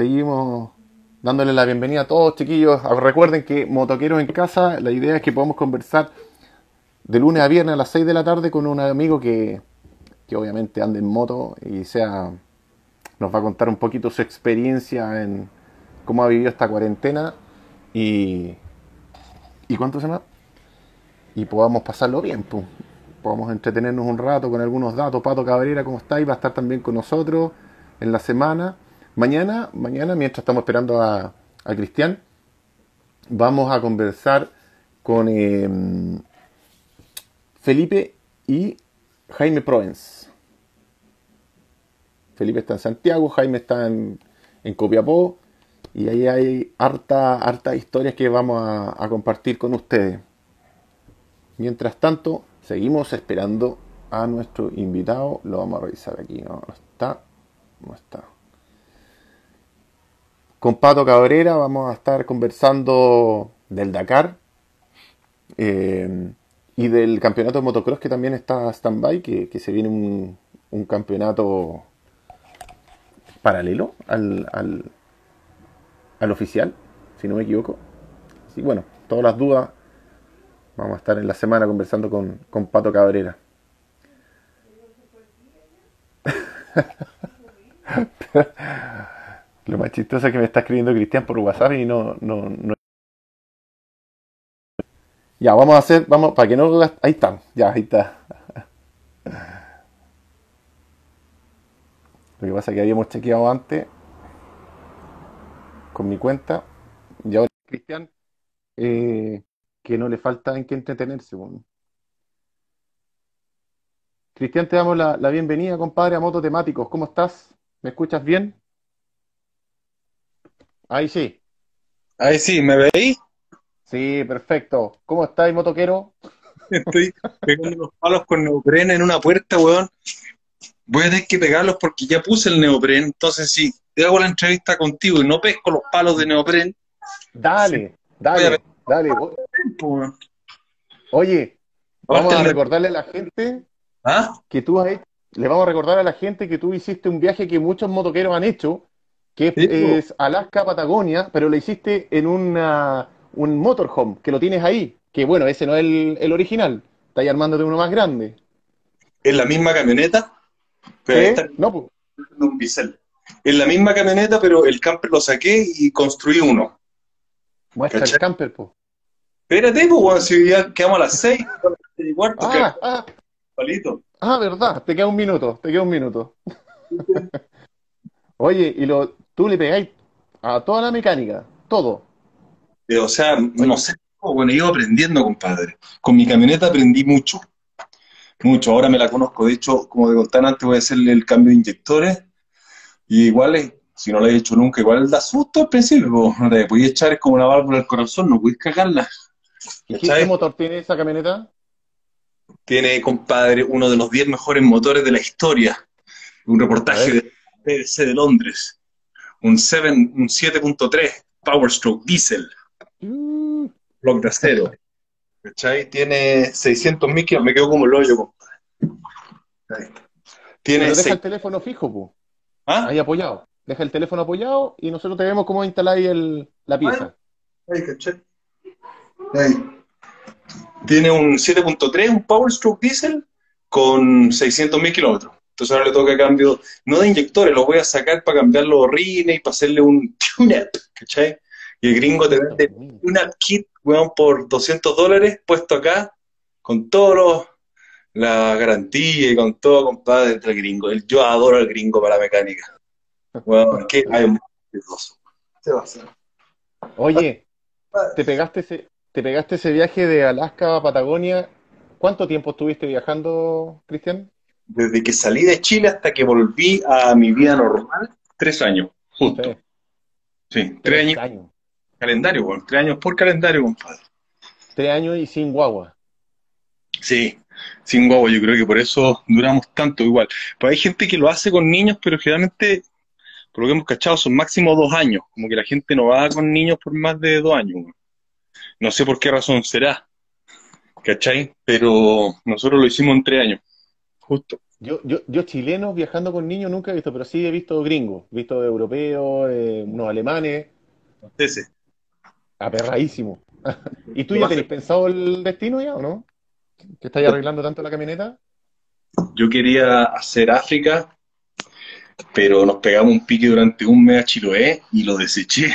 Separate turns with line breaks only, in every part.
seguimos dándole la bienvenida a todos, chiquillos. Ah, Recuerden que Motoqueros en Casa, la idea es que podamos conversar de lunes a viernes a las 6 de la tarde con un amigo que, que obviamente anda en moto y sea nos va a contar un poquito su experiencia en cómo ha vivido esta cuarentena y, y cuánto se llama y podamos pasarlo bien, pues. podamos entretenernos un rato con algunos datos. Pato Cabrera, ¿cómo estáis? Va a estar también con nosotros en la semana. Mañana, mañana, mientras estamos esperando a, a Cristian, vamos a conversar con eh, Felipe y Jaime Provence. Felipe está en Santiago, Jaime está en, en Copiapó y ahí hay harta, harta historias que vamos a, a compartir con ustedes. Mientras tanto, seguimos esperando a nuestro invitado. Lo vamos a revisar aquí. No, no está. No está. Con Pato Cabrera vamos a estar conversando del Dakar eh, y del campeonato de motocross que también está stand-by, que, que se viene un, un campeonato paralelo al, al, al oficial, si no me equivoco. Así bueno, todas las dudas Vamos a estar en la semana conversando con, con Pato Cabrera. Lo más chistoso es que me está escribiendo Cristian por WhatsApp y no, no, no. Ya, vamos a hacer, vamos, para que no Ahí está, ya, ahí está. Lo que pasa es que habíamos chequeado antes con mi cuenta y ahora Cristian eh, que no le falta en qué entretenerse. bueno. Cristian, te damos la, la bienvenida, compadre, a Moto Temáticos. ¿Cómo estás? ¿Me escuchas bien? Ahí sí.
Ahí sí, ¿me veis?
Sí, perfecto. ¿Cómo estáis, motoquero?
Estoy pegando los palos con neopreno en una puerta, weón. Voy a tener que pegarlos porque ya puse el neopren. Entonces, si te hago la entrevista contigo y no pesco los palos de neopren,
Dale, dale, dale.
Pues.
Oye, vamos a recordarle a la gente
¿Ah?
que tú has hecho- le vamos a recordar a la gente que tú hiciste un viaje que muchos motoqueros han hecho, que es,
Sí, po.
es Alaska Patagonia, pero lo hiciste en una, un motorhome, que lo tienes ahí, que bueno, ese no es el, el original, está ahí armándote uno más grande.
Es la misma camioneta, pero
¿Eh?
esta es
No, pues,
un bisel. Es la misma camioneta, pero el camper lo saqué y construí uno.
muestra el camper, pues.
Espérate, pues, weón, si ya quedamos a las seis, a las seis y cuarto,
Ah, ah,
palito.
ah, verdad, te queda un minuto, te queda un minuto. Oye, y lo, tú le pegáis a toda la mecánica, todo.
Eh, O sea, no sé, bueno, iba aprendiendo, compadre. Con mi camioneta aprendí mucho, mucho. Ahora me la conozco. De hecho, como te contaba antes, voy a hacerle el cambio de inyectores. Y igual, si no lo he hecho nunca, igual da susto al principio. No te podías echar, como una válvula del corazón, no puedes cagarla.
¿Y qué, motor tiene esa camioneta?
Tiene, compadre, uno de los 10 mejores motores de la historia. Un reportaje de PDC de Londres. Un 7, un 7.3 Power Stroke Diesel.
Mm,
block de acero. ¿Cachai? Tiene 600 mil kilómetros. Me quedo como el hoyo, compadre. Tiene
Pero deja
seis-
el teléfono fijo.
¿Ah?
Ahí apoyado. Deja el teléfono apoyado y nosotros te vemos cómo instaláis el, la pieza.
Ahí, ¿cachai? Ahí. Tiene un 7.3, un Power Stroke Diesel con 600 mil kilómetros. Entonces ahora le toca cambio, no de inyectores, lo voy a sacar para cambiar los rines y para hacerle un tune-up, ¿cachai? Y el gringo te vende un tune-up kit, weón, por 200 dólares puesto acá, con todos los, la garantía y con todo, compadre, entre el gringo. El- Yo adoro al gringo para la mecánica. Weón, que hay un ¿Qué va a hacer?
Oye, te pegaste ese, te pegaste ese viaje de Alaska a Patagonia. ¿Cuánto tiempo estuviste viajando, Cristian?
Desde que salí de Chile hasta que volví a mi vida normal, tres años, justo.
Sí,
Sí, tres años.
años.
Calendario, weón. Tres años por calendario, compadre.
Tres años y sin guagua.
Sí, sin guagua, yo creo que por eso duramos tanto igual. Pues hay gente que lo hace con niños, pero generalmente, por lo que hemos cachado, son máximo dos años. Como que la gente no va con niños por más de dos años. No sé por qué razón será, ¿cachai? Pero nosotros lo hicimos en tres años, justo.
Yo, yo, yo chilenos viajando con niños nunca he visto, pero sí he visto gringos, he visto europeos, eh, unos alemanes,
Ese.
aperradísimos. ¿Y tú
Lo
ya tenés pensado el destino ya o no? ¿Que estáis arreglando tanto la camioneta?
Yo quería hacer África, pero nos pegamos un pique durante un mes a Chiloé y lo deseché.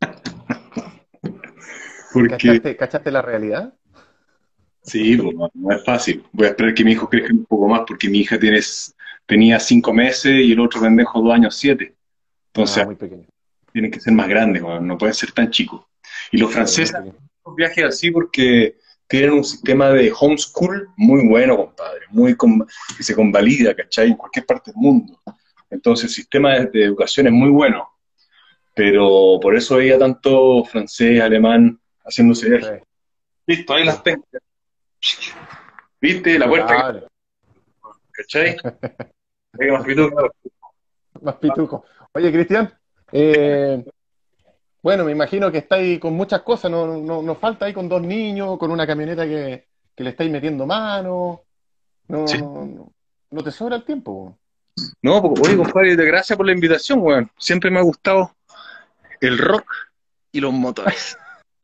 Porque,
¿Cachaste, cachaste la realidad?
Sí, pues, no, es fácil. Voy a esperar que mi hijo crezca un poco más, porque mi hija tiene, tenía cinco meses y el otro pendejo dos años siete. Entonces,
Ah, muy pequeño.
tienen que ser más grandes, no pueden ser tan chicos. Y los franceses los viajes así porque tienen un sistema de homeschool muy bueno, compadre, muy con- que se convalida, ¿cachai? En cualquier parte del mundo. Entonces el sistema de, de educación es muy bueno, pero por eso veía tanto francés, alemán haciéndose.
Sí.
Listo, ahí las tengo. ¿Viste? La puerta. ¿cachai? Más pituco.
Más pituco. Oye, Cristian, eh, bueno, me imagino que estáis con muchas cosas, no, no, no falta ahí con dos niños, con una camioneta que, que le estáis metiendo mano. No,
Sí.
no, no- no te sobra el tiempo.
No, porque, oye, compadre, gracias por la invitación, weón. Siempre me ha gustado el rock y los motores.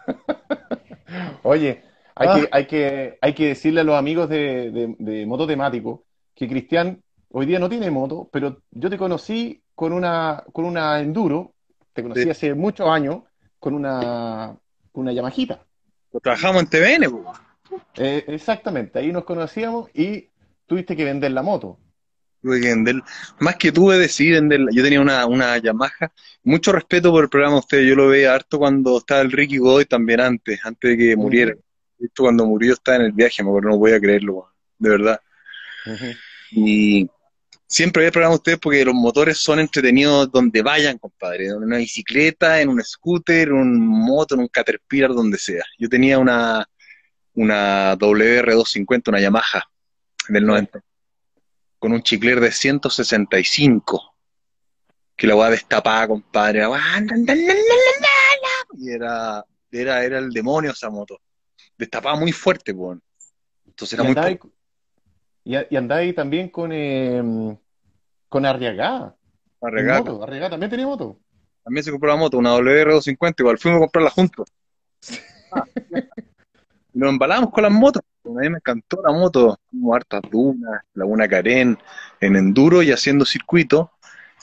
Oye, hay
Ah.
que, hay que, hay que decirle a los amigos de, de, de Moto Temático que Cristian hoy día no tiene moto, pero yo te conocí con una, con una Enduro, te conocí
Sí.
hace muchos años con una, una Yamahita.
Trabajamos en TVN.
Eh, exactamente, ahí nos conocíamos y tuviste que vender la moto.
Tuve que vender, más que tuve decidí vender, yo tenía una, una Yamaha, mucho respeto por el programa de ustedes, yo lo veía harto cuando estaba el Ricky Godoy también antes, antes de que muriera. Esto cuando murió estaba en el viaje, me acuerdo, no voy a creerlo, de verdad. Y siempre veía el programa de ustedes porque los motores son entretenidos donde vayan, compadre, en una bicicleta, en un scooter, en un moto, en un Caterpillar, donde sea. Yo tenía una, una WR250, una Yamaha del 90, con un chicler de 165, que la weá destapada, compadre, la weá, y era, era, era el demonio esa moto. Destapaba muy fuerte, pues. Entonces
Y
era muy
andáis, y, y andáis también con, eh, con Arriagá,
arreglada.
moto. Arriagá también tenía moto.
También se compró la moto, una WR250, igual fuimos a comprarla juntos. Ah, y nos embalamos con las motos. A mí me encantó la moto, como hartas dunas, Laguna Carén, en enduro y haciendo circuito.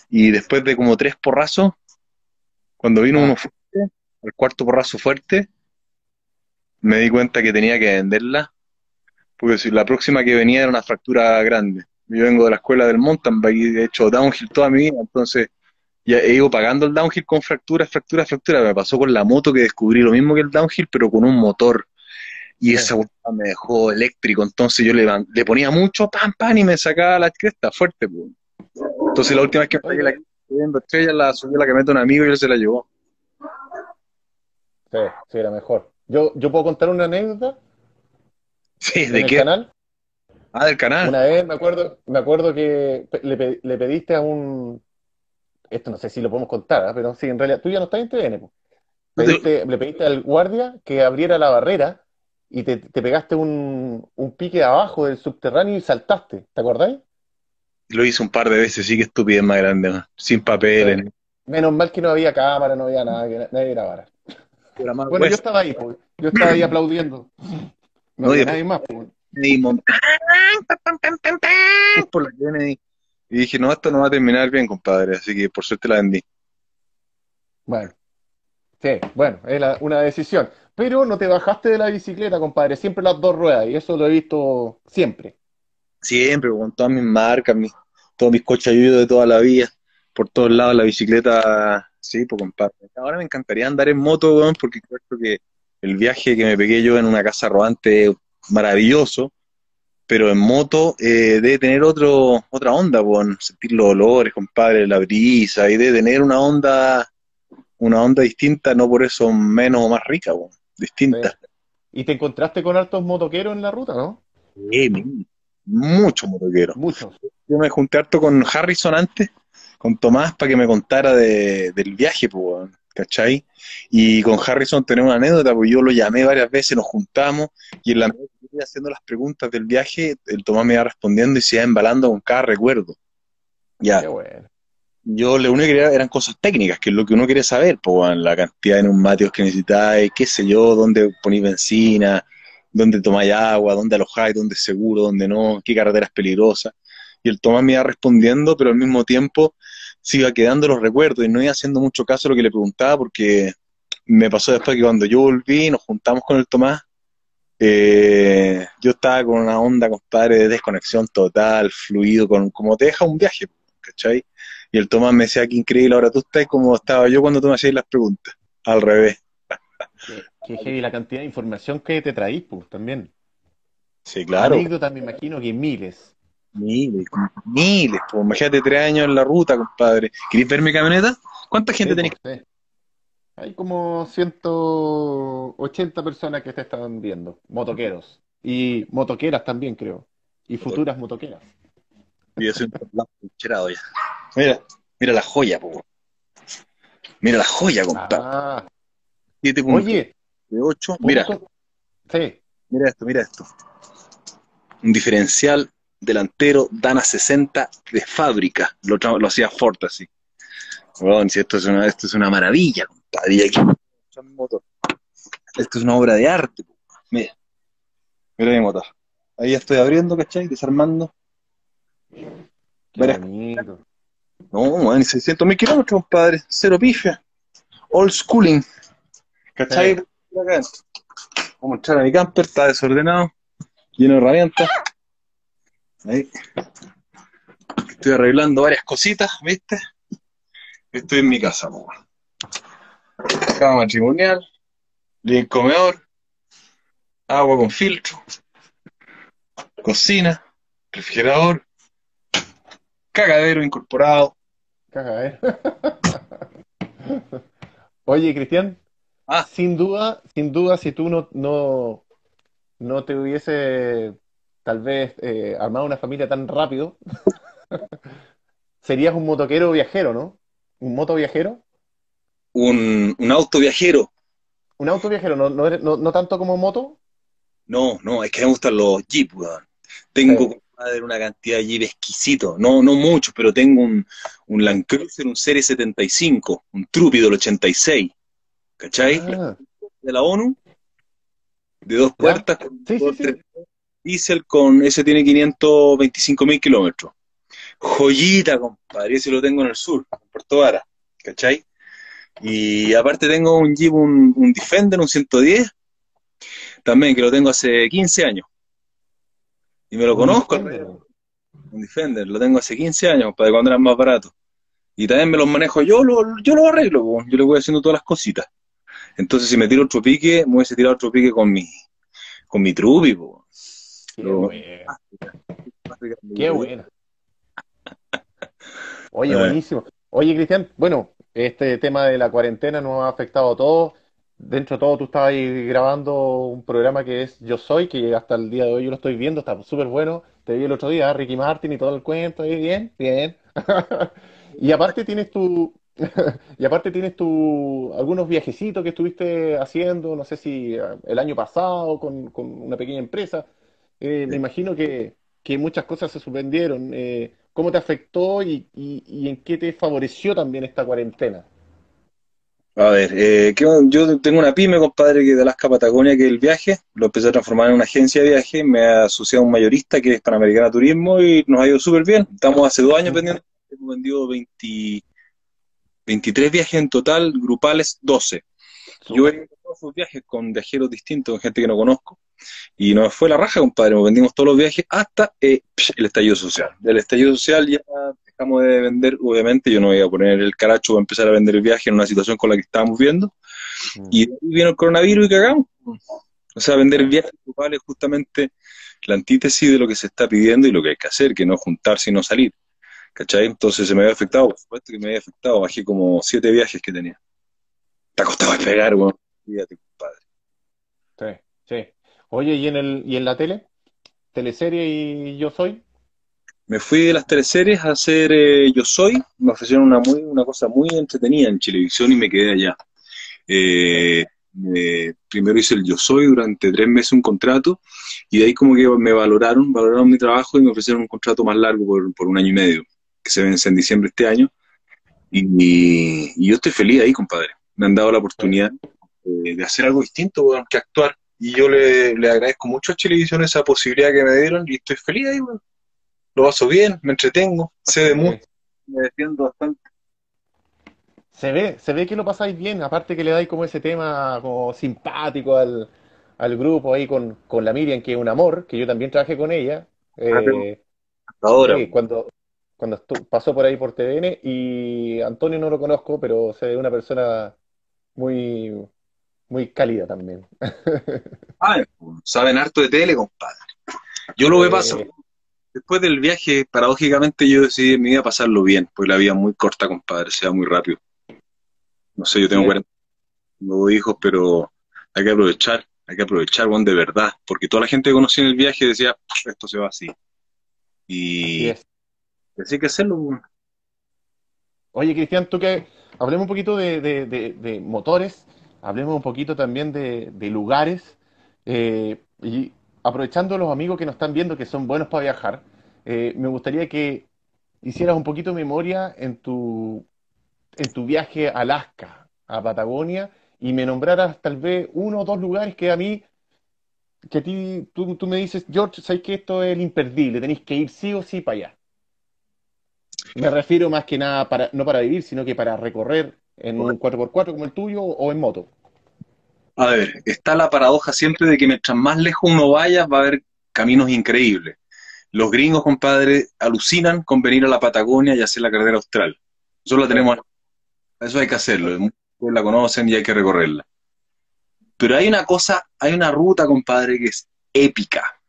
Y después de como tres porrazos, cuando vino
Ah.
uno fuerte, el cuarto porrazo fuerte, me di cuenta que tenía que venderla, porque si la próxima que venía era una fractura grande. Yo vengo de la escuela del mountain bike y he hecho downhill toda mi vida, entonces ya he ido pagando el downhill con fracturas, fracturas, fracturas. Me pasó con la moto que descubrí lo mismo que el downhill, pero con un motor. Y
Sí.
esa me dejó eléctrico. Entonces yo le, le ponía mucho pan, pan y me sacaba la cresta fuerte. pues. Entonces la última vez que me saqué la cresta la subió la camioneta de un amigo y él se la llevó.
Sí, sí, era mejor. Yo, yo puedo contar una anécdota
Sí, ¿de qué?
canal.
Ah, del canal.
Una vez me acuerdo, me acuerdo que le, pe- le pediste a un, esto no sé si lo podemos contar, ¿ah? pero sí, en realidad tú ya no estás en TVN.
No
Pediste- le pediste al guardia que abriera la barrera y te, te pegaste un, un pique abajo del subterráneo y saltaste, ¿te acordáis?
Lo hice un par de veces, sí que estupidez más grande, man. sin papeles.
Menos mal que no había cámara, no había nada, que na- nadie grabara. Bueno, yo
hueso.
estaba ahí, po. Yo estaba ahí aplaudiendo. No había nadie más, po.
y mon- por la Kennedy. Y dije, no, esto no va a terminar bien, compadre. Así que por suerte la vendí.
Bueno, sí, bueno, es la- una decisión. Pero no te bajaste de la bicicleta, compadre, siempre las dos ruedas, y eso lo he visto siempre.
Siempre, con todas mis marcas, mis, todos mis cochayudos de toda la vida, por todos lados, la bicicleta, sí, pues compadre. Ahora me encantaría andar en moto, weón, porque creo que el viaje que me pegué yo en una casa rodante es maravilloso, pero en moto eh, debe tener otro, otra onda, weón, sentir los olores, compadre, la brisa, y debe tener una onda, una onda distinta, no por eso menos o más rica, weón, distinta.
Y te encontraste con hartos motoqueros en la ruta, ¿no?
Sí, mi- mucho motoquero.
Muchos.
Yo me junté harto con Harrison antes, con Tomás, para que me contara de- del viaje, pues, ¿cachai? Y con Harrison tenemos una anécdota, pues yo lo llamé varias veces, nos juntamos, y en la haciendo las preguntas del viaje, el Tomás me iba respondiendo y se iba embalando con cada recuerdo. Ya.
Qué bueno.
Yo lo único que quería eran cosas técnicas, que es lo que uno quiere saber, pues, la cantidad de neumáticos que necesitáis, qué sé yo, dónde ponéis benzina, dónde tomáis agua, dónde alojáis, dónde es seguro, dónde no, qué carretera es peligrosa. Y el Tomás me iba respondiendo, pero al mismo tiempo se iba quedando los recuerdos y no iba haciendo mucho caso a lo que le preguntaba porque me pasó después que cuando yo volví, nos juntamos con el Tomás, eh, yo estaba con una onda, compadre, de desconexión total, fluido, con, como te deja un viaje, ¿cachai? Y el Tomás me decía, qué increíble, ahora tú estás como estaba yo cuando tú me hacías las preguntas, al revés.
Qué, heavy la cantidad de información que te traís, pues, también.
Sí, claro.
Anécdotas, me imagino que miles.
Miles, miles, pues, imagínate tres años en la ruta, compadre. ¿Querés ver mi camioneta? ¿Cuánta gente
Sí,
tenés?
sí. Hay como 180 personas que te están viendo, motoqueros. Y motoqueras también, creo. Y futuras motoqueras.
Y soy un ya. Mira, mira la joya, po. Mira la joya, compadre.
Ah,
7.8.
oye,
Mira,
¿cómo- Sí,
mira esto, mira esto. Un diferencial delantero Dana 60 de fábrica. Lo, lo hacía Ford así. Si esto es una, esto es una maravilla, compadre. Aquí, mi motor. Esto es una obra de arte. Mira, mira mi motor. Ahí estoy abriendo, ¿cachai? Desarmando. Verás. No, weón, 600 mil kilómetros, compadre. Cero pifia. Old schooling. Vamos a entrar a mi camper, está desordenado, lleno de herramientas. Ahí. Estoy arreglando varias cositas, ¿viste? Estoy en mi casa, po. Cama matrimonial, living comedor, agua con filtro, cocina, refrigerador, cagadero incorporado.
Caga, ¿eh? Oye, Cristian,
Ah.
sin duda, sin duda, si tú no, no, no te hubiese tal vez eh, armado una familia tan rápido, serías un motoquero viajero, ¿no? Un moto viajero,
Un, un auto viajero.
un auto viajero, no, no, no, no tanto como moto.
No, no, es que me gustan los Jeep, weón. Tengo,
Sí.
una cantidad de Jeep exquisito. No, no muchos, pero tengo un, un Land Cruiser, un Serie 75, un Trupi del 86. ¿Cachai?
Ah,
De la ONU, de dos puertas, con
Sí, sí,
dos,
sí.
tres diésel, con ese tiene 525 mil kilómetros. Joyita, compadre, ese lo tengo en el sur, en Puerto Vara, ¿cachai? Y aparte tengo un Jeep, un, un Defender, un 110, también que lo tengo hace 15 años. Y me lo conozco,
Defender.
un Defender, lo tengo hace 15 años, para cuando eran más baratos. Y también me los manejo yo, lo, yo lo arreglo, po. yo le voy haciendo todas las cositas. Entonces, si me tiro otro pique, me hubiese tirado otro pique con mi, con mi trubi, po.
Qué buena, qué buena. Oye,
Eh.
buenísimo. Oye, Cristian, bueno, este tema de la cuarentena nos ha afectado a todos. Dentro de todo, tú estabas ahí grabando un programa que es Yo Soy, que hasta el día de hoy yo lo estoy viendo, está súper bueno. Te vi el otro día, Ricky Martin y todo el cuento, ahí bien, bien. Y aparte tienes tu, y aparte tienes tu, algunos viajecitos que estuviste haciendo, no sé si eh, el año pasado con, con una pequeña empresa. Eh, me imagino que, que muchas cosas se suspendieron. Eh, ¿cómo te afectó y, y- y en qué te favoreció también esta cuarentena?
A ver, eh, ¿qué- yo tengo una pyme, compadre, que de Alaska Patagonia, que es el viaje, lo empecé a transformar en una agencia de viaje, me he asociado a un mayorista que es Panamericana Turismo y nos ha ido súper bien. Estamos hace dos años vendiendo, hemos vendido 20 23 viajes en total, grupales 12. Yo he esos viajes con viajeros distintos, con gente que no conozco. Y nos fue la raja, compadre. Nos vendimos todos los viajes hasta eh, el estallido social. Del estallido social ya dejamos de vender. Obviamente, yo no voy a poner el caracho para empezar a vender el viaje en una situación con la que estábamos viendo. Y de ahí vino el coronavirus y cagamos. O sea, vender viajes grupales es justamente la antítesis de lo que se está pidiendo y lo que hay que hacer, que no juntarse y no salir. ¿Cachai? Entonces se me había afectado, por supuesto que me había afectado. Bajé como siete viajes que tenía. Te ha costado despegar, weón. Compadre.
Sí, sí. Oye, ¿y en el, y en la tele? ¿Teleserie y Yo Soy?
Me fui de las teleseries a hacer eh, Yo Soy. Me ofrecieron una, muy, una cosa muy entretenida en Chilevisión y me quedé allá. Eh, primero hice el Yo Soy durante tres meses un contrato y de ahí como que me valoraron, valoraron mi trabajo y me ofrecieron un contrato más largo por, un año y medio, que se vence en diciembre de este año. Y, yo estoy feliz ahí, compadre. Me han dado la oportunidad de, hacer algo distinto que actuar. Y yo le, agradezco mucho a Televisión esa posibilidad que me dieron y estoy feliz ahí, Lo paso bien, me entretengo, sé de mucho, me defiendo bastante.
Se ve, se ve que lo pasáis bien, aparte que le dais como ese tema como simpático al, grupo ahí con, la Miriam, que es un amor, que yo también trabajé con ella. Ah, eh, ahora. cuando, cuando pasó por ahí por TVN y Antonio no lo conozco, pero se ve una persona muy, muy cálida también.
Ah, saben harto de tele, compadre. Yo lo que pasa, después del viaje, paradójicamente yo decidí en mi vida pasarlo bien, porque la vida es muy corta, compadre, se va muy rápido. No sé, yo tengo 40 hijos, pero hay que aprovechar, hay que aprovechar, Juan, de verdad, porque toda la gente que conocí en el viaje decía, esto se va así. Y así, que hacerlo.
Oye, Cristian, tú que hablemos un poquito de, motores, hablemos un poquito también de, lugares, eh, y aprovechando los amigos que nos están viendo que son buenos para viajar, eh, me gustaría que hicieras un poquito de memoria en tu en tu viaje a Alaska, a Patagonia, y me nombraras tal vez uno o dos lugares que a mí, que a ti, tú, me dices, George, sabes que esto es el imperdible, tenéis que ir sí o sí para allá. Me refiero más que nada para, no para vivir, sino que para recorrer en un 4x4 como el tuyo o en moto.
A ver, está la paradoja siempre de que mientras más lejos uno vaya, va a haber caminos increíbles. Los gringos, compadre, alucinan con venir a la Patagonia y hacer la carrera austral. Nosotros la tenemos eso hay que hacerlo. Muchos la conocen y hay que recorrerla. Pero hay una cosa, hay una ruta, compadre, que es épica,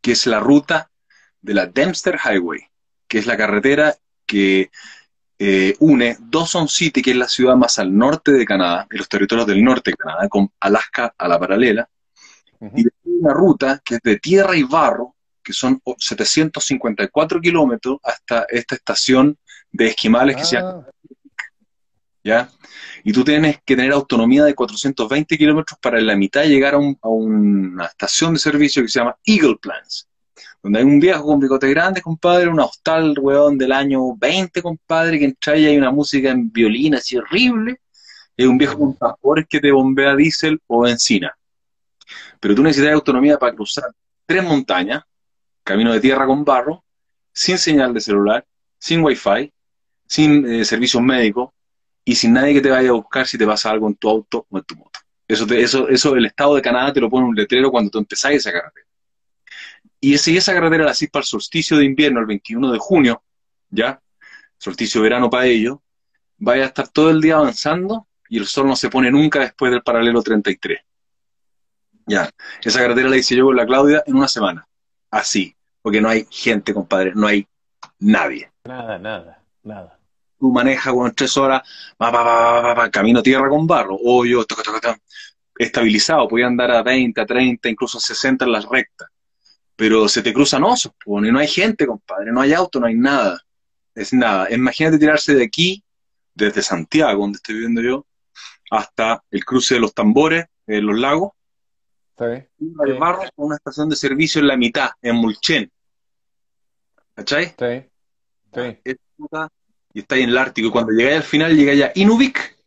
que es la ruta de la Dempster Highway, que es la carretera que eh, une Dawson City, que es la ciudad más al norte de Canadá, en los territorios del norte de Canadá, con Alaska a la paralela, y hay una ruta que es de tierra y barro, que son 754 kilómetros hasta esta estación de esquimales que se llama ah. ¿ya? Y tú tienes que tener autonomía de 420 kilómetros para en la mitad llegar a, una estación de servicio que se llama Eagle Plans, donde hay un viejo con bigote grande, compadre, un hostal, weón, del año 20, compadre, que entra y hay una música en violín así horrible, y hay un viejo con tambores que te bombea diésel o benzina. Pero tú necesitas autonomía para cruzar tres montañas, camino de tierra con barro, sin señal de celular, sin wifi, sin eh, servicios médicos, y sin nadie que te vaya a buscar si te pasa algo en tu auto o en tu moto. Eso, eso, eso el Estado de Canadá te lo pone en un letrero cuando tú empezáis esa carretera. Y ese, esa carretera la hacís para el solsticio de invierno, el 21 de junio, ¿ya? Solsticio de verano para ello. Vaya a estar todo el día avanzando y el sol no se pone nunca después del paralelo 33. Ya, esa carretera la hice yo con la Claudia en una semana. Así, porque no hay gente, compadre, no hay nadie.
Nada, nada, nada
tú manejas con tres horas, va, va, va, camino tierra con barro, hoyo, toca, toca, estabilizado, podía andar a 20, a 30, incluso a 60 en las rectas. Pero se te cruzan osos, y no hay gente, compadre, no hay auto, no hay nada. Es nada. Imagínate tirarse de aquí, desde Santiago, donde estoy viviendo yo, hasta el cruce de los tambores, en los lagos. Sí. Barro con una estación de servicio en la mitad, en Mulchen. ¿Cachai? Sí. Sí y estáis en el Ártico, y cuando llegáis al final llegáis a Inuvik,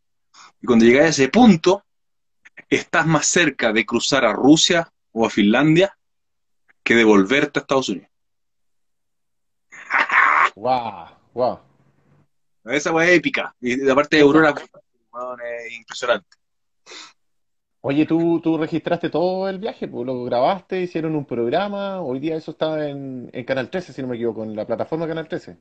y cuando llegáis a ese punto, estás más cerca de cruzar a Rusia o a Finlandia que de volverte a Estados Unidos.
¡Wow! ¡Wow!
Esa fue épica. Y aparte de Aurora, es impresionante.
Oye, ¿tú, tú registraste todo el viaje, pues lo grabaste, hicieron un programa. Hoy día eso está en, en Canal 13, si no me equivoco, en la plataforma Canal 13.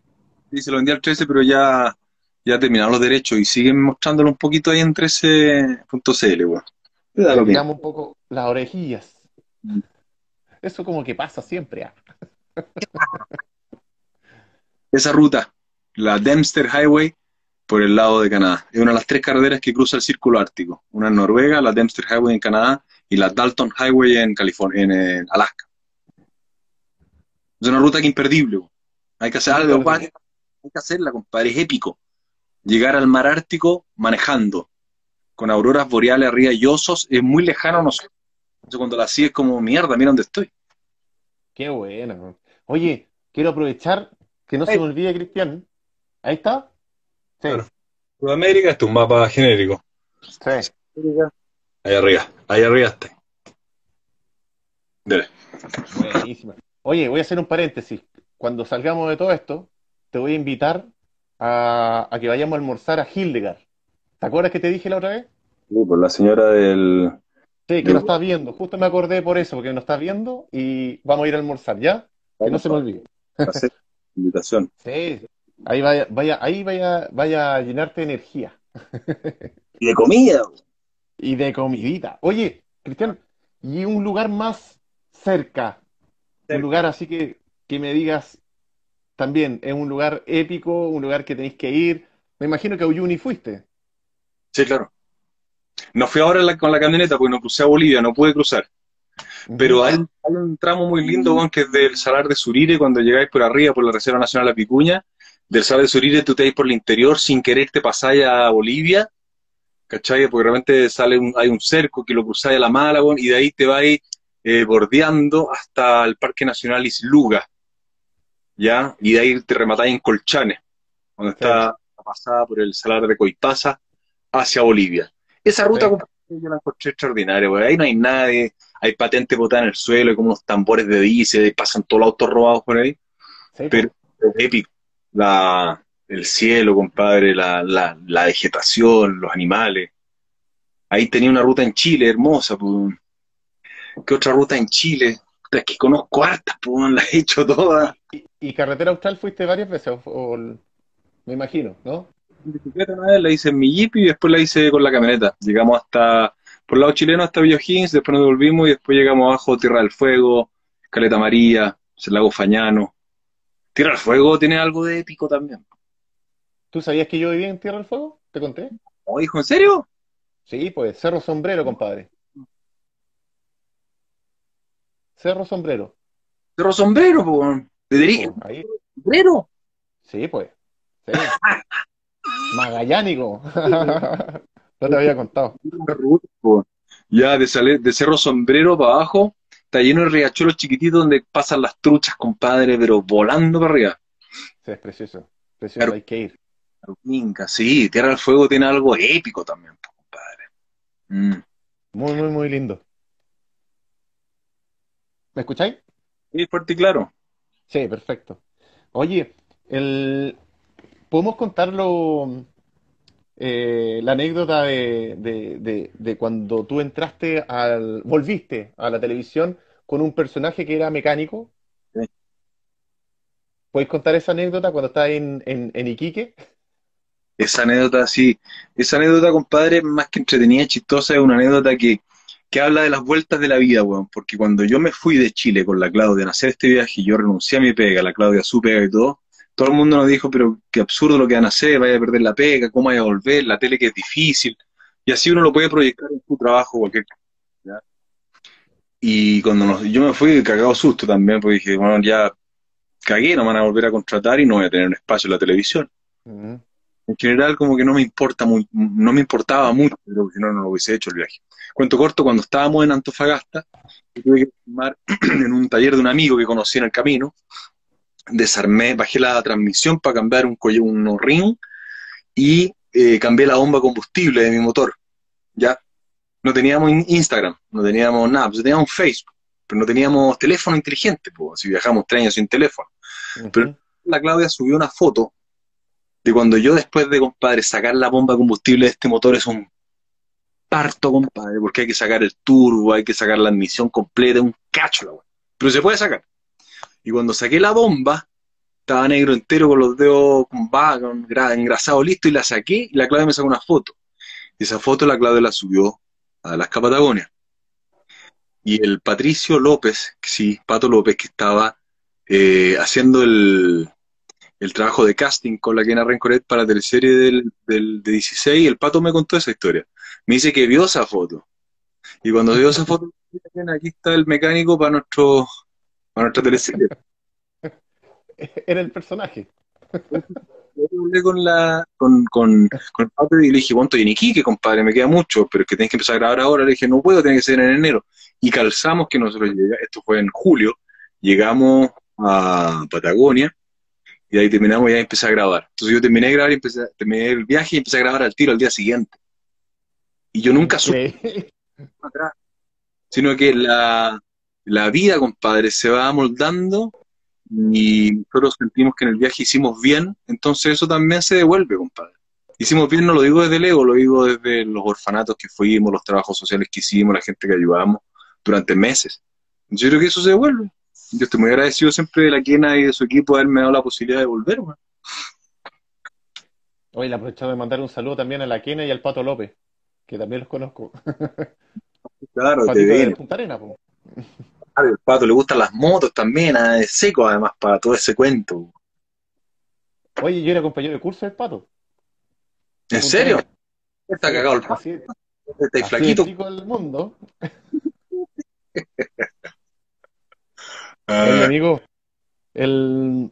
Sí, se lo vendí al 13, pero ya, ya terminaron los derechos y siguen mostrándolo un poquito ahí en 13.cl, weón.
Digamos un poco las orejillas. Eso como que pasa siempre. ¿ah?
Esa ruta, la Dempster Highway, por el lado de Canadá. Es una de las tres carreteras que cruza el Círculo Ártico. Una en Noruega, la Dempster Highway en Canadá y la Dalton Highway en California, en, Alaska. Es una ruta que imperdible. Hay que hacer algo, hay que hacerla, compadre, es épico. Llegar al mar Ártico manejando. con auroras boreales arriba y osos, es muy lejano a nosotros. Entonces cuando la así es como mierda, mira dónde estoy.
Qué bueno. Oye, quiero aprovechar que no se me olvide, Cristian. Ahí está.
Sí. Sudamérica, este es un mapa genérico.
Sí.
Ahí arriba, ahí arriba está. Dale.
Buenísimo. Oye, voy a hacer un paréntesis. Cuando salgamos de todo esto, te voy a invitar a, que vayamos a almorzar a Hildegard. ¿Te acuerdas que te dije la otra vez?
Sí, por la señora del...
Sí, que nos está viendo. Justo me acordé por eso, porque nos está viendo y vamos a ir a almorzar, ¿ya? Que no se me olvide.
invitación.
Sí, ahí vaya, vaya, ahí vaya, vaya a llenarte de energía.
Y de comida.
Y de comidita. Oye, Cristiano, y un lugar más cerca, un lugar así que, que me digas también, es un lugar épico, un lugar que tenéis que ir. Me imagino que a Uyuni fuiste.
Sí, claro. No fui ahora con la camioneta porque no crucé a Bolivia, no pude cruzar. Pero hay, un tramo muy lindo, que es del Salar de Surire, cuando llegáis por arriba, por la Reserva Nacional La Picuña. Del Salar de Surire tú te vais por el interior sin querer te pasáis a Bolivia, ¿cachai? Porque realmente sale hay un cerco que lo cruzáis a la Malagón y de ahí te vais eh, bordeando hasta el Parque Nacional Isluga, ¿ya? Y de ahí te rematáis en Colchanes, donde está la pasada por el Salar de Coitaza hacia Bolivia. Esa ruta yo la encontré extraordinaria, Ahí no hay nadie, hay patente botada en el suelo, hay como unos tambores de diésel, pasan todos los autos robados por ahí. pero es épico. La, el cielo, compadre, la, la, la, vegetación, los animales. Ahí tenía una ruta en Chile hermosa, pues. ¿Qué otra ruta en Chile? Es que conozco hartas, pues, las he hecho todas.
¿Y, carretera austral fuiste varias veces? me imagino, ¿no?
Bicicleta una vez la hice en mi jeep y después la hice con la camioneta. Llegamos hasta, por el lado chileno hasta Villa después nos devolvimos y después llegamos abajo Tierra del Fuego, Caleta María, el lago Fañano. Tierra del Fuego tiene algo de épico también.
¿Tú sabías que yo vivía en Tierra del Fuego? ¿Te conté?
¿Oh, hijo, en serio?
Sí, pues, Cerro Sombrero, compadre. Cerro Sombrero.
Cerro Sombrero, pues. ¿De. ¿Sombrero?
Sí, pues. Sí. Magallánico. no te había contado.
Ya, de, salir, de Cerro Sombrero para abajo, está lleno de riachuelos chiquititos donde pasan las truchas, compadre, pero volando para arriba.
Sí, es precioso. Precioso, hay que ir.
sí, Tierra del Fuego tiene algo épico también, compadre.
Mm. Muy, muy, muy lindo. ¿Me escucháis?
Sí, fuerte y claro.
Sí, perfecto. Oye, el, ¿Podemos contarlo, eh, la anécdota de, cuando tú entraste al, volviste a la televisión con un personaje que era mecánico? Sí. ¿Puedes contar esa anécdota cuando estás en, en, Iquique?
Esa anécdota, sí. Esa anécdota, compadre, más que entretenida y chistosa, es una anécdota que, que habla de las vueltas de la vida, weón. Porque cuando yo me fui de Chile con la Claudia a hacer este viaje y yo renuncié a mi pega, la Claudia a su pega y todo, todo el mundo nos dijo, pero qué absurdo lo que van a hacer, vaya a perder la pega, cómo vaya a volver, la tele que es difícil. Y así uno lo puede proyectar en su trabajo, cualquier Y cuando yo me fui cagado susto también, porque dije, bueno, ya cagué, no me van a volver a contratar y no voy a tener un espacio en la televisión. En general, como que no me importa muy, no me importaba mucho, pero si no, no lo hubiese hecho el viaje. Cuento corto, cuando estábamos en Antofagasta, tuve que filmar en un taller de un amigo que conocí en el camino, desarmé, bajé la transmisión para cambiar un, un ring y eh, cambié la bomba combustible de mi motor. ¿Ya? No teníamos Instagram, no teníamos nada, pues teníamos Facebook, pero no teníamos teléfono inteligente, pues, si viajamos tres años sin teléfono. Pero la Claudia subió una foto de cuando yo después de, compadre, sacar la bomba combustible de este motor es un parto, compadre, porque hay que sacar el turbo, hay que sacar la admisión completa, un cacho la Pero se puede sacar. Y cuando saqué la bomba, estaba negro entero con los dedos con engrasado listo y la saqué y la clave me sacó una foto. Y esa foto la clave la subió a las Patagonia. Y el Patricio López, sí, Pato López, que estaba eh, haciendo el, el, trabajo de casting con la Kena Rencoret para la teleserie del, del, de 16, el Pato me contó esa historia. Me dice que vio esa foto. Y cuando vio esa foto, aquí está el mecánico para nuestro nuestra
Era el personaje.
hablé con la, con, con, con el pato y le dije, bueno, estoy en Iquique, compadre, me queda mucho, pero es que tenés que empezar a grabar ahora. Le dije, no puedo, tiene que ser en enero. Y calzamos que nosotros llegamos, esto fue en julio, llegamos a Patagonia y de ahí terminamos y ya empecé a grabar. Entonces yo terminé de grabar y empecé, terminé el viaje y empecé a grabar al tiro al día siguiente. Y yo nunca supe sino que la, la vida, compadre, se va amoldando y nosotros sentimos que en el viaje hicimos bien, entonces eso también se devuelve, compadre. Hicimos bien, no lo digo desde el ego, lo digo desde los orfanatos que fuimos, los trabajos sociales que hicimos, la gente que ayudamos durante meses. Yo creo que eso se devuelve. Yo estoy muy agradecido siempre de la Quena y de su equipo de haberme dado la posibilidad de volver. Man.
Hoy le aprovechado de mandar un saludo también a la Quena y al Pato López, que también los conozco.
Claro, te viene. Punta Arena, po. El Pato le gustan las motos también, ah, es seco además para todo ese cuento.
Oye, yo era compañero de curso del Pato.
¿En serio? Está cagado el Pato.
Está flaquito. chico del mundo. Oye, amigo, el...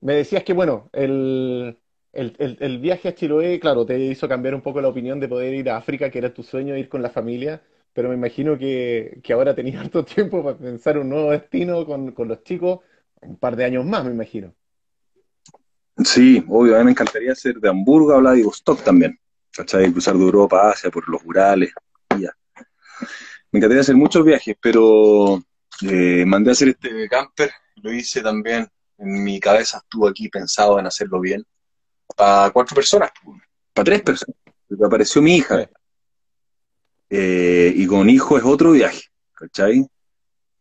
me decías que, bueno, el, el, el, viaje a Chiloé, claro, te hizo cambiar un poco la opinión de poder ir a África, que era tu sueño, ir con la familia, pero me imagino que, que ahora tenías harto tiempo para pensar un nuevo destino con, con los chicos, un par de años más, me imagino.
Sí, obvio, a mí me encantaría ser de Hamburgo a Vladivostok también, ¿cachai? Cruzar de Europa a Asia por los Urales, ya. Me encantaría hacer muchos viajes, pero eh, mandé a hacer este camper, lo hice también, en mi cabeza estuvo aquí pensado en hacerlo bien, para cuatro personas, para tres personas, apareció mi hija. Eh, y con hijo es otro viaje, ¿cachai?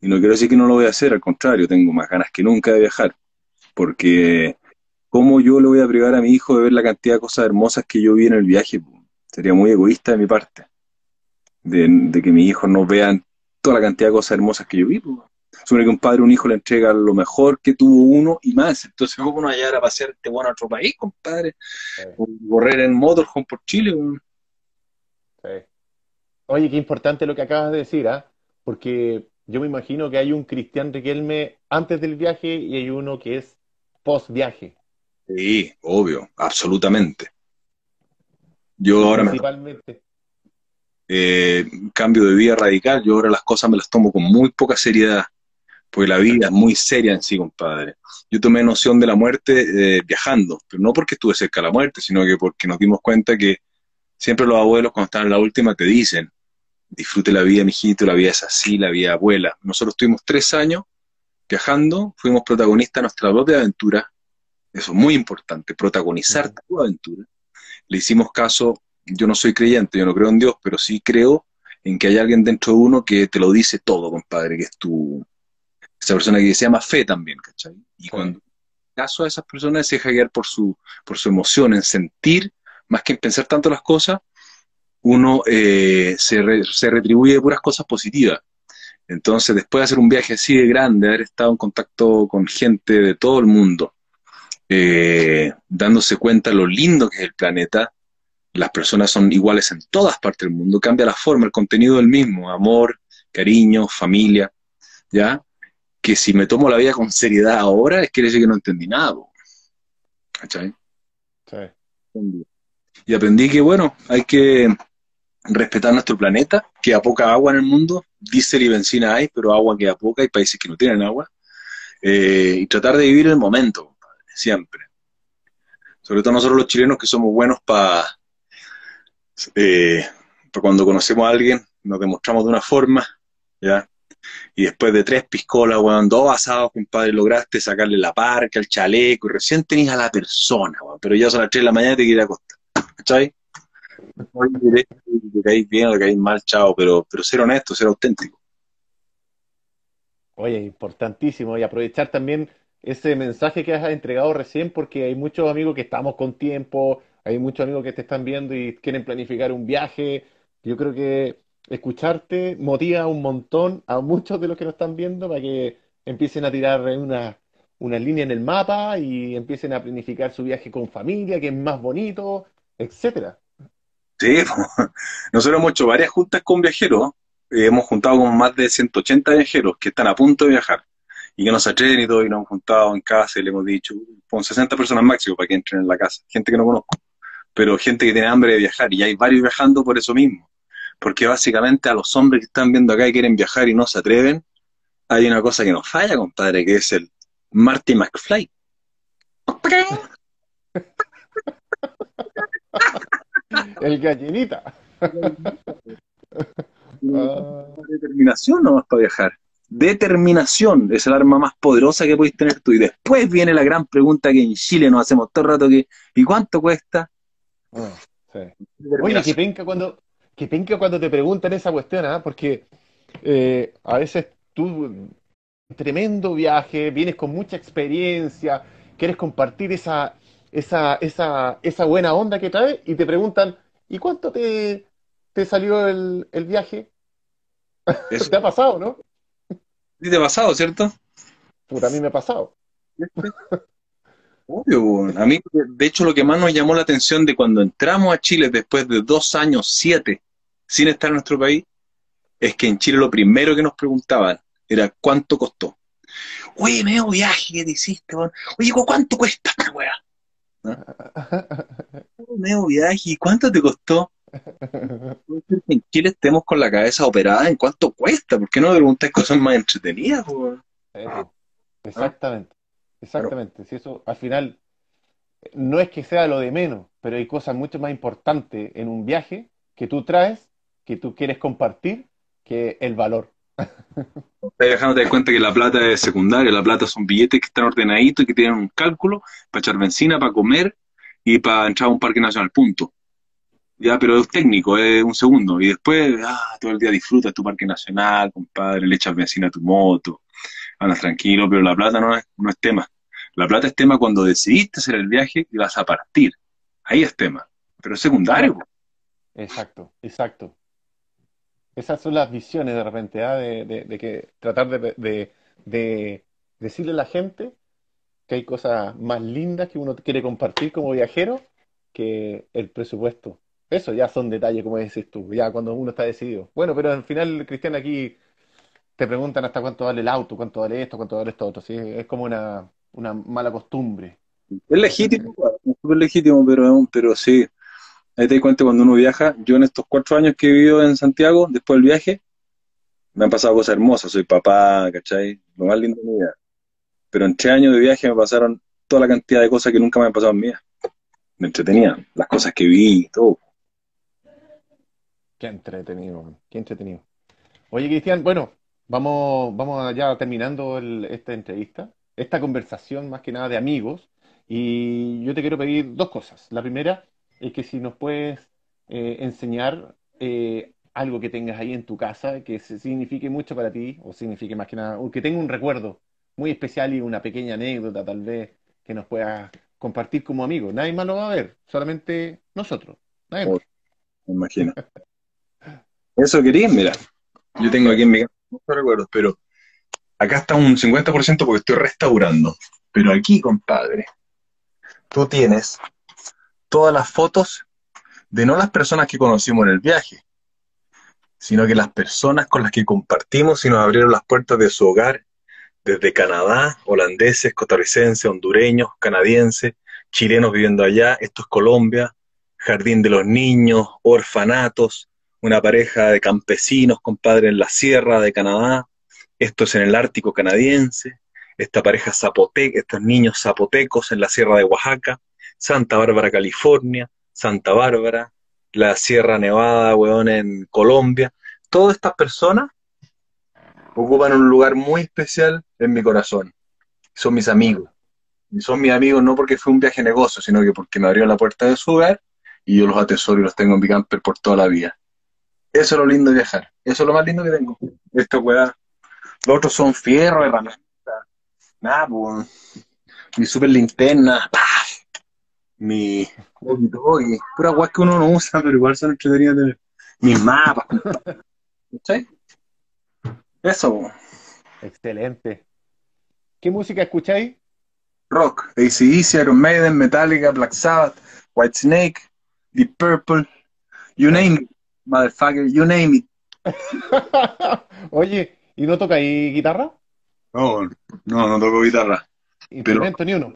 Y no quiero decir que no lo voy a hacer, al contrario, tengo más ganas que nunca de viajar, porque ¿cómo yo le voy a privar a mi hijo de ver la cantidad de cosas hermosas que yo vi en el viaje? Sería muy egoísta de mi parte, de, de que mis hijos no vean toda la cantidad de cosas hermosas que yo vi. Supone que un padre a un hijo le entrega lo mejor que tuvo uno y más. Entonces, ¿cómo uno allá a pasear este bueno a otro país, compadre? O correr en motorhome por Chile.
Sí. Oye, qué importante lo que acabas de decir, ¿ah? Porque yo me imagino que hay un Cristian Riquelme antes del viaje y hay uno que es post viaje.
Sí, obvio, absolutamente. Yo ahora Principalmente eh, cambio de vida radical, yo ahora las cosas me las tomo con muy poca seriedad, porque la vida es muy seria en sí, compadre. Yo tomé noción de la muerte eh, viajando, pero no porque estuve cerca de la muerte, sino que porque nos dimos cuenta que siempre los abuelos cuando están en la última te dicen, disfrute la vida, mijito, la vida es así, la vida abuela. Nosotros tuvimos tres años viajando, fuimos protagonistas de nuestra propia aventura, eso es muy importante, protagonizar tu aventura. Le hicimos caso yo no soy creyente, yo no creo en Dios, pero sí creo en que hay alguien dentro de uno que te lo dice todo, compadre, que es tu, esa persona que se llama fe también, ¿cachai? Y cuando caso a esas personas se deja guiar por su, por su emoción, en sentir, más que en pensar tanto las cosas, uno eh, se, se retribuye puras cosas positivas. Entonces, después de hacer un viaje así de grande, haber estado en contacto con gente de todo el mundo, eh, dándose cuenta lo lindo que es el planeta, las personas son iguales en todas partes del mundo, cambia la forma, el contenido del mismo, amor, cariño, familia, ¿ya? Que si me tomo la vida con seriedad ahora, es quiere decir que no entendí nada, ¿cachai? Sí. Y aprendí que, bueno, hay que respetar nuestro planeta, que a poca agua en el mundo, diésel y benzina hay, pero agua que a poca, hay países que no tienen agua, eh, y tratar de vivir el momento, siempre. Sobre todo nosotros los chilenos que somos buenos para eh, cuando conocemos a alguien, nos demostramos de una forma, ¿ya? Y después de tres piscolas, weón, dos asados, compadre, lograste sacarle la parca, el chaleco, y recién tenías a la persona, weón, pero ya son las tres de la mañana y te quieres acostar, ¿cachai? Te caís bien o te caís mal, chao, pero, pero ser honesto, ser auténtico.
Oye, importantísimo, y aprovechar también ese mensaje que has entregado recién, porque hay muchos amigos que estamos con tiempo, hay muchos amigos que te están viendo y quieren planificar un viaje. Yo creo que escucharte motiva un montón a muchos de los que nos están viendo para que empiecen a tirar una, una línea en el mapa y empiecen a planificar su viaje con familia, que es más bonito, etcétera.
Sí, nosotros hemos hecho varias juntas con viajeros. hemos juntado con más de 180 viajeros que están a punto de viajar. y que no se atreven y todo, y nos hemos juntado en casa y le hemos dicho, con 60 personas máximo para que entren en la casa, gente que no conozco, pero gente que tiene hambre de viajar, y hay varios viajando por eso mismo, porque básicamente a los hombres que están viendo acá y quieren viajar y no se atreven, hay una cosa que nos falla, compadre, que es el Marty McFly.
El gallinita.
Determinación no vas para viajar. Determinación es el arma más poderosa que puedes tener tú. Y después viene la gran pregunta que en Chile nos hacemos todo el rato que, ¿y cuánto cuesta?
Ah, Oye, que penca cuando, que penca cuando te preguntan esa cuestión, ¿ah? porque eh, a veces tú, tremendo viaje, vienes con mucha experiencia, quieres compartir esa, esa, esa, esa buena onda que traes y te preguntan, ¿y cuánto te, te salió el, el viaje? Eso te ha pasado, ¿no?
Sí, te ha pasado, ¿cierto?
Puta, a mí me ha pasado.
Obvio, a mí, de hecho, lo que más nos llamó la atención de cuando entramos a Chile después de dos años, siete, sin estar en nuestro país, es que en Chile lo primero que nos preguntaban era cuánto costó. Oye, medio viaje que te hiciste, Oye, ¿cuánto cuesta esta weá? Medio viaje, ¿y cuánto te costó? en Chile estemos con la cabeza operada en cuánto cuesta, ¿por qué no preguntáis cosas más entretenidas?
exactamente, exactamente. Si eso al final no es que sea lo de menos, pero hay cosas mucho más importantes en un viaje que tú traes, que tú quieres compartir, que el valor.
Estás viajando, te cuenta que la plata es secundaria, la plata son billetes que están ordenaditos y que tienen un cálculo para echar benzina, para comer y para entrar a un parque nacional, punto. Ya, pero es técnico, es un segundo. Y después, ah, todo el día disfrutas tu parque nacional, compadre, le echas benzina a tu moto, andas tranquilo, pero la plata no es, no es tema. La plata es tema cuando decidiste hacer el viaje y vas a partir. Ahí es tema. Pero es secundario.
Exacto, exacto. Esas son las visiones de repente, ¿ah? de, que tratar de, de decirle a la gente que hay cosas más lindas que uno quiere compartir como viajero que el presupuesto. Eso ya son detalles, como dices tú, ya cuando uno está decidido. Bueno, pero al final, Cristian, aquí te preguntan hasta cuánto vale el auto, cuánto vale esto, cuánto vale esto otro. ¿sí? Es como una, mala costumbre.
Es legítimo, es legítimo, pero sí. Ahí te das cuenta cuando uno viaja. Yo en estos cuatro años que he vivido en Santiago, después del viaje, me han pasado cosas hermosas. Soy papá, ¿cachai? Lo más lindo de mi vida. Pero en tres años de viaje me pasaron toda la cantidad de cosas que nunca me han pasado en mi. Me entretenían, las cosas que vi, todo.
Qué entretenido, qué entretenido. Oye, Cristian, bueno, vamos, vamos ya terminando esta entrevista, esta conversación más que nada de amigos, y yo te quiero pedir dos cosas. La primera es que si nos puedes eh, enseñar eh, algo que tengas ahí en tu casa que signifique mucho para ti, o signifique más que nada, o que tenga un recuerdo muy especial y una pequeña anécdota tal vez que nos puedas compartir como amigos. Nadie más lo va a ver, solamente nosotros. Nadie
más. Me imagino. Eso quería, mira. Yo tengo aquí en mi casa muchos recuerdos, pero acá está un 50% porque estoy restaurando. Pero aquí, compadre, tú tienes todas las fotos de no las personas que conocimos en el viaje, sino que las personas con las que compartimos y nos abrieron las puertas de su hogar, desde Canadá, holandeses, costarricenses, hondureños, canadienses, chilenos viviendo allá, esto es Colombia, Jardín de los Niños, orfanatos, una pareja de campesinos, compadre, en la sierra de Canadá, esto es en el Ártico canadiense, esta pareja zapoteca, estos niños zapotecos en la sierra de Oaxaca, Santa Bárbara, California, Santa Bárbara, la Sierra Nevada, weón, en Colombia. Todas estas personas ocupan un lugar muy especial en mi corazón. Son mis amigos. Y son mis amigos no porque fue un viaje negocio, sino que porque me abrieron la puerta de su hogar y yo los atesoro y los tengo en mi camper por toda la vida. Eso es lo lindo de viajar. Eso es lo más lindo que tengo. Esta weá. Los otros son fierro, herramientas. Nada, pues. Mi super linterna. Mi walkie Pura weá que uno no usa, pero igual son entretenidas de Mis mapas. ¿Escucháis? Eso.
Excelente. ¿Qué música escucháis?
Rock. ACDC, Iron Maiden, Metallica, Black Sabbath, White Snake, Deep Purple. You name it. Motherfucker, you name it.
Oye, ¿y no ahí guitarra?
No, no, no toco guitarra.
¿Instrumento ni uno?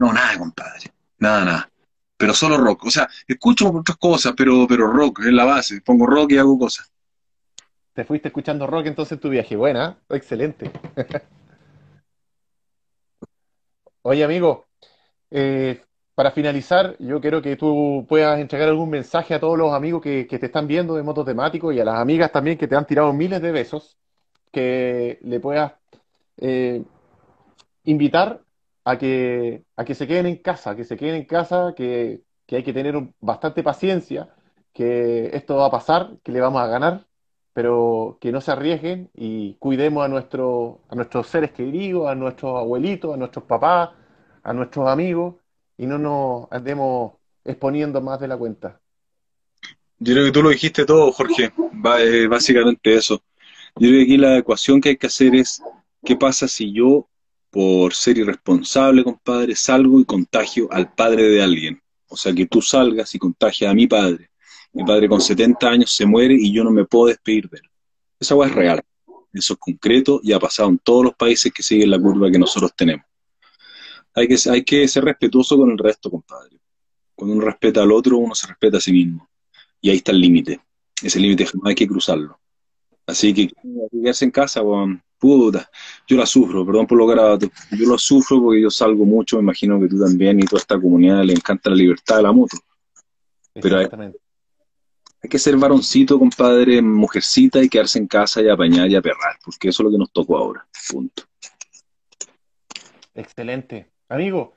No, nada, compadre. Nada, nada. Pero solo rock. O sea, escucho otras cosas, pero, pero rock es la base. Pongo rock y hago cosas.
Te fuiste escuchando rock entonces en tu viaje. Buena, excelente. Oye, amigo, eh, para finalizar, yo quiero que tú puedas entregar algún mensaje a todos los amigos que, que te están viendo de motos temáticos y a las amigas también que te han tirado miles de besos, que le puedas eh, invitar a que, a que se queden en casa, que se queden en casa, que, que hay que tener un- bastante paciencia, que esto va a pasar, que le vamos a ganar, pero que no se arriesguen y cuidemos a nuestro, a nuestros seres queridos, a nuestros abuelitos, a nuestros papás, a nuestros amigos y no nos andemos exponiendo más de la cuenta.
Yo creo que tú lo dijiste todo, Jorge. Eh, básicamente eso. Yo creo que aquí la ecuación que hay que hacer es, ¿qué pasa si yo, por ser irresponsable, compadre, salgo y contagio al padre de alguien? O sea, que tú salgas y contagias a mi padre. Mi padre con 70 años se muere y yo no me puedo despedir de él. Esa agua es real. Eso es concreto y ha pasado en todos los países que siguen la curva que nosotros tenemos. Hay que, hay que ser respetuoso con el resto, compadre. Cuando uno respeta al otro, uno se respeta a sí mismo. Y ahí está el límite. Ese límite jamás hay que cruzarlo. Así que quedarse en casa, weón, puta, yo la sufro, perdón por lo grabado, yo lo sufro porque yo salgo mucho, me imagino que tú también y toda esta comunidad le encanta la libertad de la moto. Pero hay que ser varoncito, compadre, mujercita y quedarse en casa y apañar y aperrar, porque eso es lo que nos tocó ahora. Punto.
Excelente. Amigo,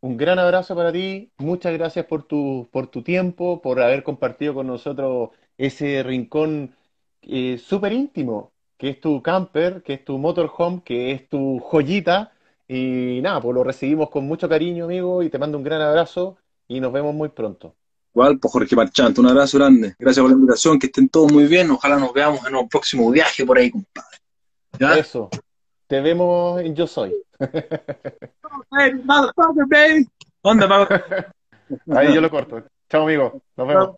un gran abrazo para ti. Muchas gracias por tu, por tu tiempo, por haber compartido con nosotros ese rincón eh, súper íntimo, que es tu camper, que es tu motorhome, que es tu joyita. Y nada, pues lo recibimos con mucho cariño, amigo, y te mando un gran abrazo y nos vemos muy pronto.
Igual, pues Jorge Marchante, un abrazo grande. Gracias por la invitación, que estén todos muy bien. Ojalá nos veamos en un próximo viaje por ahí, compadre. ¿Ya?
Eso. Te vemos en Yo Soy.
Pa-
Ahí yo lo corto. Chao, amigo. Nos vemos.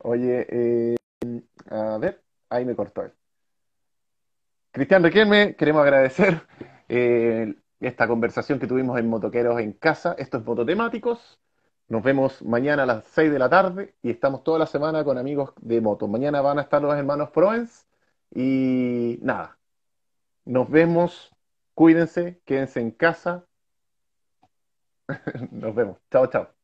Oye, eh, a ver, ahí me cortó él. Cristian Requelme, queremos agradecer eh, esta conversación que tuvimos en Motoqueros en Casa. Esto es Mototemáticos. Nos vemos mañana a las 6 de la tarde y estamos toda la semana con amigos de moto. Mañana van a estar los hermanos Proens y nada, nos vemos. Cuídense, quédense en casa. Nos vemos. Chao, chao.